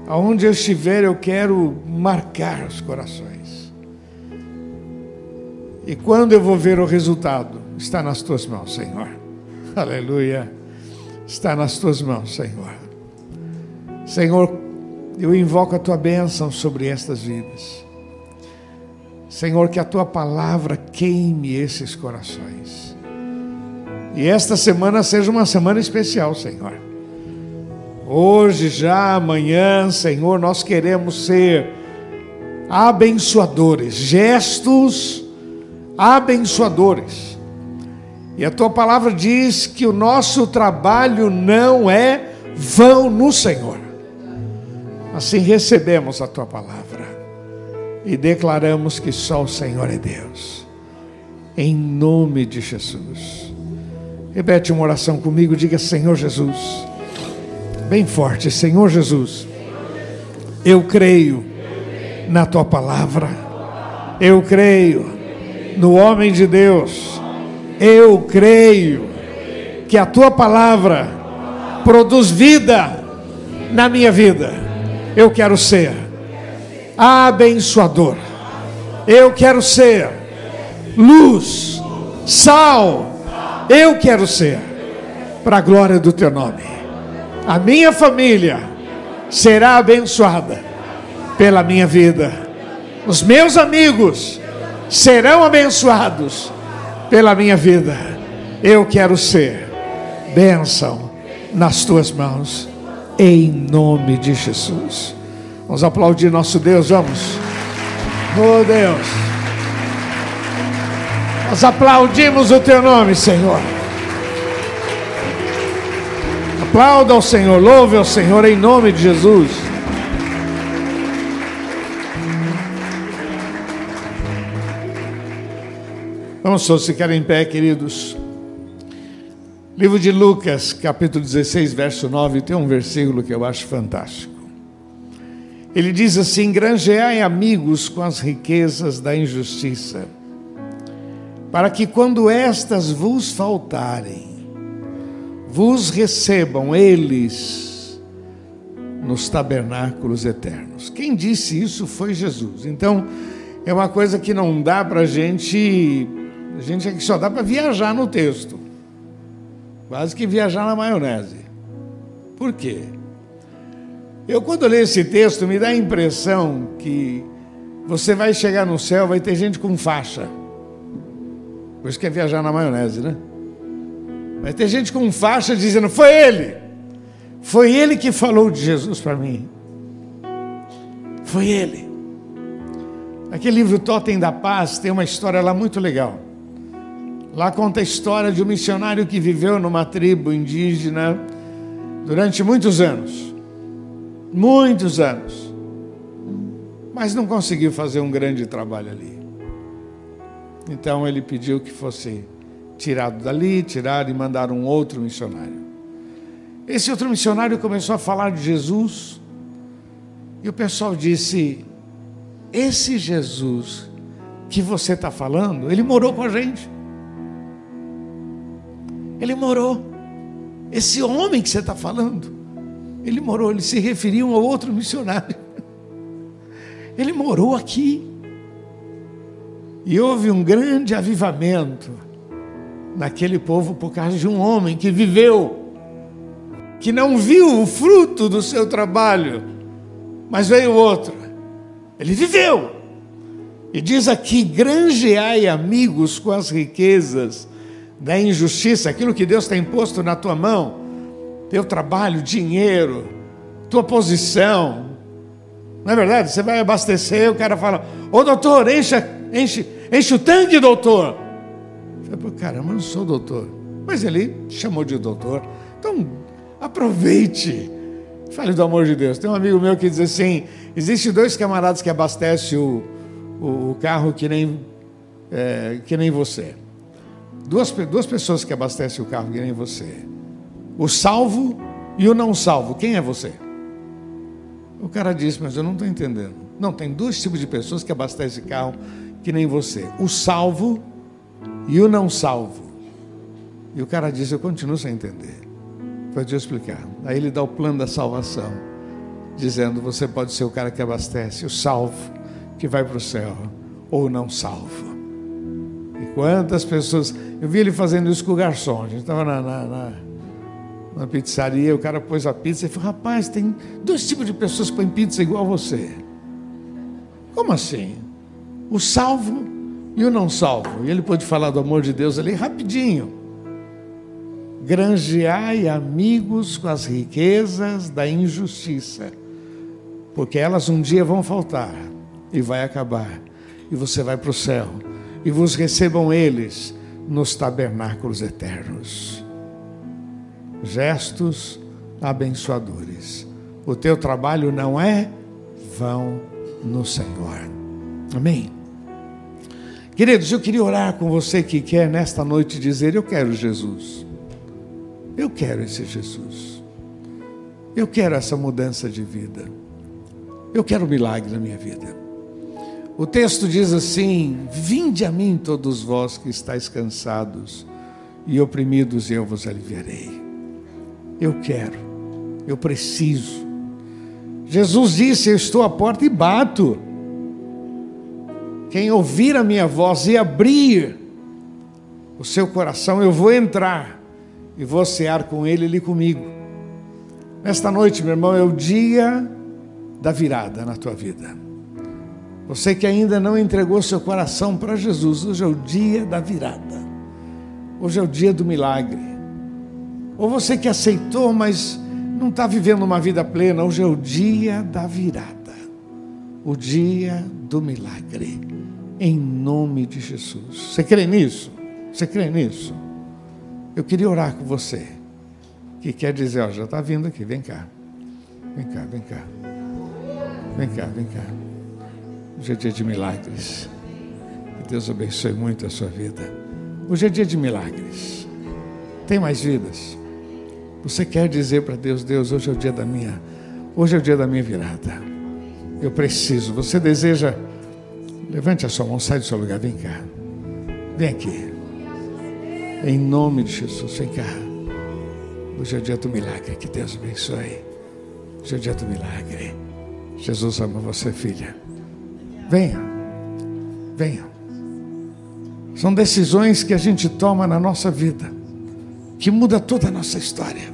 Aonde eu estiver, eu quero marcar os corações. E quando eu vou ver o resultado, está nas tuas mãos, Senhor. Aleluia. está nas tuas mãos, Senhor. Senhor, eu invoco a tua bênção sobre estas vidas. Senhor, que a tua palavra queime esses corações. E esta semana seja uma semana especial, Senhor. Hoje, já, amanhã, Senhor, nós queremos ser abençoadores, gestos abençoadores. E a tua palavra diz que o nosso trabalho não é vão no Senhor. Assim recebemos a tua palavra e declaramos que só o Senhor é Deus. Em nome de Jesus. Repete uma oração comigo, diga Senhor Jesus. Bem forte, Senhor Jesus. Eu creio na tua palavra. Eu creio no homem de Deus. Eu creio que a tua palavra produz vida na minha vida. Eu quero ser abençoador. Eu quero ser luz, sal. Eu quero ser para a glória do teu nome. A minha família será abençoada pela minha vida. Os meus amigos serão abençoados pela minha vida. Eu quero ser bênção nas tuas mãos, em nome de Jesus. Vamos aplaudir nosso Deus, vamos. Oh Deus, nós aplaudimos o teu nome, Senhor. Aplauda ao Senhor, louve ao Senhor em nome de Jesus. Vamos todos ficar em pé, queridos. Livro de Lucas, capítulo 16, verso 9, tem um versículo que eu acho fantástico. Ele diz assim: Granjeai amigos com as riquezas da injustiça, para que quando estas vos faltarem, vos recebam eles nos tabernáculos eternos. Quem disse isso foi Jesus. Então, é uma coisa que não dá para a gente a gente aqui só dá para viajar no texto. Quase que viajar na maionese. Por quê? Eu, quando leio esse texto, me dá a impressão que você vai chegar no céu, vai ter gente com faixa. Por isso que é viajar na maionese, né? Vai ter gente com faixa dizendo: Foi ele. Foi ele que falou de Jesus para mim. Foi ele. Aquele livro Totem da Paz tem uma história lá muito legal. Lá conta a história de um missionário que viveu numa tribo indígena durante muitos anos. Muitos anos. Mas não conseguiu fazer um grande trabalho ali. Então ele pediu que fosse tirado dali, tirado e mandar um outro missionário. Esse outro missionário começou a falar de Jesus e o pessoal disse: Esse Jesus que você está falando, ele morou com a gente. Ele morou. Esse homem que você está falando, ele morou, ele se referia a outro missionário. Ele morou aqui. E houve um grande avivamento naquele povo por causa de um homem que viveu, que não viu o fruto do seu trabalho, mas veio outro. Ele viveu. E diz aqui: granjeai amigos com as riquezas da injustiça, aquilo que Deus tem posto na tua mão, teu trabalho, dinheiro, tua posição. Não é verdade? Você vai abastecer, o cara fala: Ô doutor, encha, enche, enche o tanque, doutor. Eu falei, caramba, eu não sou doutor. Mas ele chamou de doutor. Então, aproveite. Fale do amor de Deus. Tem um amigo meu que diz assim: existe dois camaradas que abastecem o, o, o carro que nem, é, que nem você. Duas, duas pessoas que abastecem o carro que nem você. O salvo e o não salvo. Quem é você? O cara disse, mas eu não estou entendendo. Não, tem dois tipos de pessoas que abastecem carro que nem você. O salvo e o não salvo. E o cara disse, eu continuo sem entender. Pode eu explicar. Aí ele dá o plano da salvação, dizendo, você pode ser o cara que abastece, o salvo, que vai para o céu, ou não salvo. E quantas pessoas. Eu vi ele fazendo isso com o garçom. A gente estava na, na, na, na pizzaria, o cara pôs a pizza e falou: Rapaz, tem dois tipos de pessoas que põem pizza igual a você. Como assim? O salvo e o não salvo. E ele pôde falar do amor de Deus ali rapidinho. Granjeai amigos com as riquezas da injustiça, porque elas um dia vão faltar e vai acabar, e você vai para o céu, e vos recebam eles nos tabernáculos eternos gestos abençoadores. O teu trabalho não é vão no Senhor. Amém. Queridos, eu queria orar com você que quer nesta noite dizer: Eu quero Jesus. Eu quero esse Jesus. Eu quero essa mudança de vida. Eu quero um milagre na minha vida. O texto diz assim: Vinde a mim, todos vós que estáis cansados e oprimidos, e eu vos aliviarei. Eu quero, eu preciso. Jesus disse: Eu estou à porta e bato. Quem ouvir a minha voz e abrir o seu coração, eu vou entrar e vou cear com ele, ele comigo. Nesta noite, meu irmão, é o dia da virada na tua vida. Você que ainda não entregou seu coração para Jesus, hoje é o dia da virada. Hoje é o dia do milagre. Ou você que aceitou, mas não está vivendo uma vida plena, hoje é o dia da virada, o dia do milagre, em nome de Jesus. Você crê nisso? Você crê nisso? Eu queria orar com você, que quer dizer, ó, já está vindo aqui, vem cá, vem cá, vem cá, vem cá, vem cá. Hoje é dia de milagres. Que Deus abençoe muito a sua vida. Hoje é dia de milagres. Tem mais vidas. Você quer dizer para Deus, Deus, hoje é o dia da minha, hoje é o dia da minha virada. Eu preciso. Você deseja? Levante a sua mão, sai do seu lugar, vem cá. Vem aqui. Em nome de Jesus, vem cá. Hoje é o dia do milagre. Que Deus abençoe. Hoje é o dia do milagre. Jesus ama você, filha. Venha. Venha. São decisões que a gente toma na nossa vida, que muda toda a nossa história.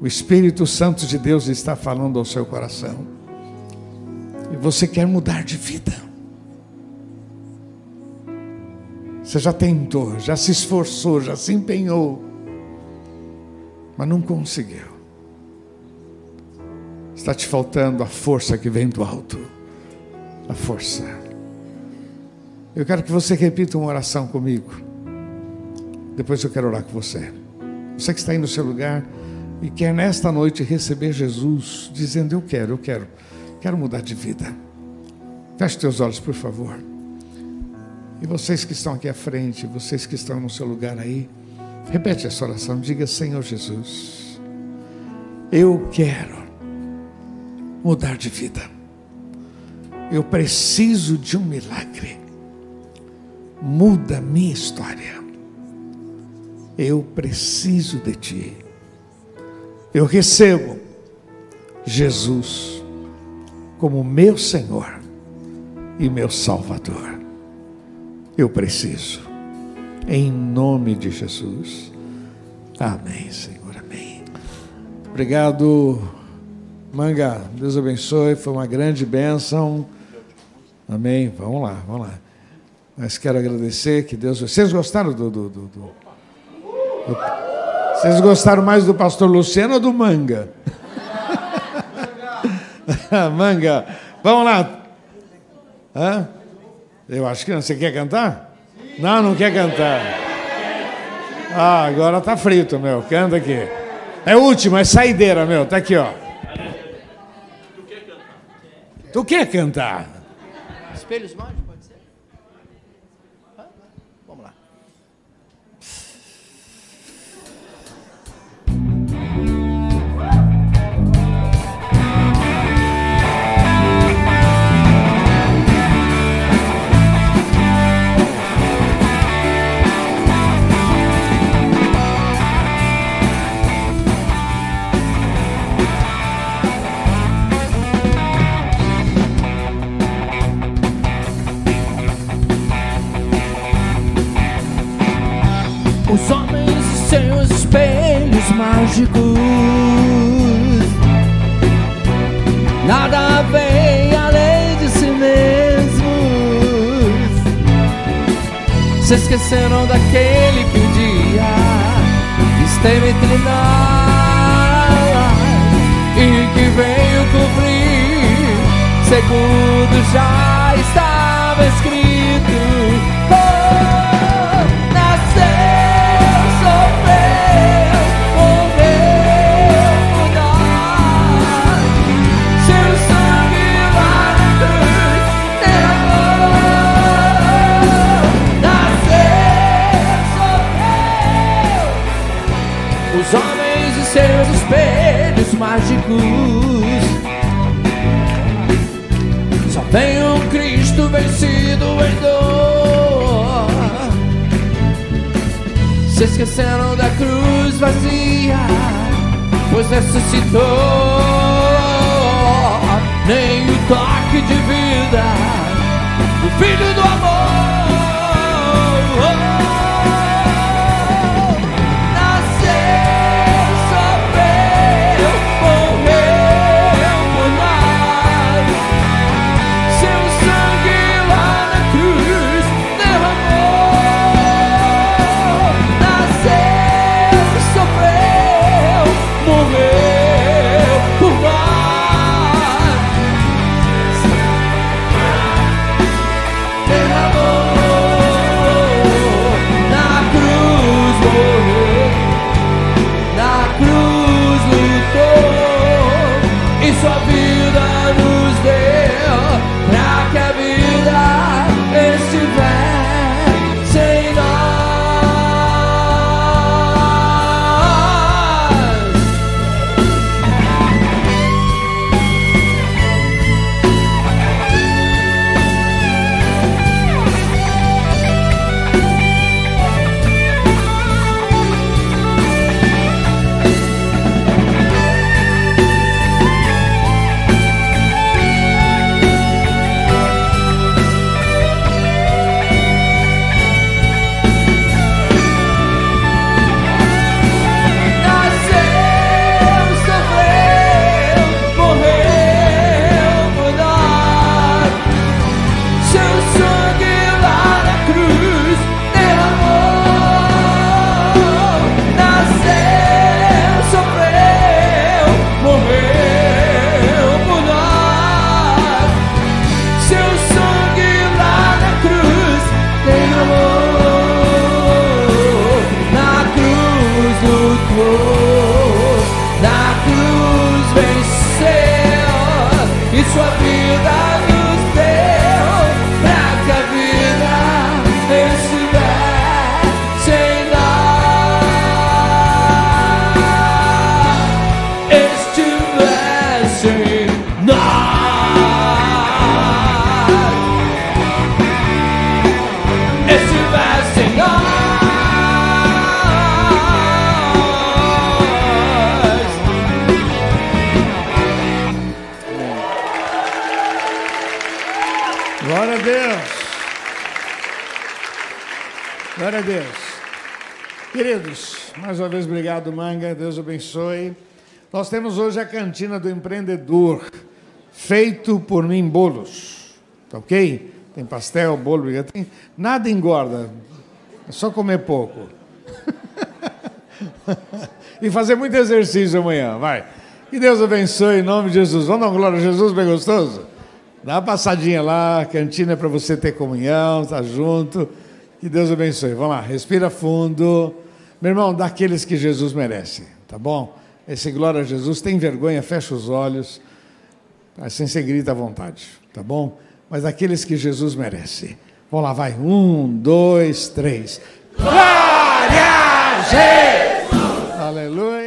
O Espírito Santo de Deus está falando ao seu coração. E você quer mudar de vida. Você já tentou, já se esforçou, já se empenhou, mas não conseguiu. Está te faltando a força que vem do alto. A força. Eu quero que você repita uma oração comigo. Depois eu quero orar com você. Você que está aí no seu lugar e quer nesta noite receber Jesus, dizendo: Eu quero, eu quero, quero mudar de vida. Feche teus olhos, por favor. E vocês que estão aqui à frente, vocês que estão no seu lugar aí, repete essa oração, diga: Senhor Jesus, eu quero mudar de vida. Eu preciso de um milagre. Muda minha história. Eu preciso de ti eu recebo Jesus como meu Senhor e meu Salvador. Eu preciso, em nome de Jesus. Amém, Senhor, amém. Obrigado, Manga. Deus abençoe. Foi uma grande bênção. Amém. Vamos lá, vamos lá. Mas quero agradecer que Deus. Vocês gostaram do, do, do, do vocês gostaram mais do pastor Luciano ou do Manga? Manga, vamos lá. Hã? Eu acho que não. Você quer cantar? Não, não quer cantar. Ah, agora tá frito, meu. Canta aqui. É último, é saideira, meu. Tá aqui, ó. Tu quer cantar? Espelhos mágicos? Mágicos. Nada vem além de si mesmos. Se esqueceram daquele que um dia esteve entre nós e que veio cumprir, segundo já estava escrito. Mágicos. Só tem um Cristo vencido em dor. Se esqueceram da cruz vazia, pois ressuscitou. Nem o toque de vida, o Filho do amor. Nós temos hoje a cantina do empreendedor, feito por mim bolos. Tá ok? Tem pastel, bolo, tem... nada engorda. É só comer pouco. e fazer muito exercício amanhã, vai. Que Deus abençoe em nome de Jesus. Vamos dar glória a Jesus bem gostoso? Dá uma passadinha lá, cantina é para você ter comunhão, tá junto. Que Deus abençoe. Vamos lá, respira fundo. Meu irmão, daqueles que Jesus merece, tá bom? Esse glória a Jesus, tem vergonha, fecha os olhos, assim você grita à vontade, tá bom? Mas daqueles que Jesus merece. Vamos lá, vai. Um, dois, três. Glória a Jesus!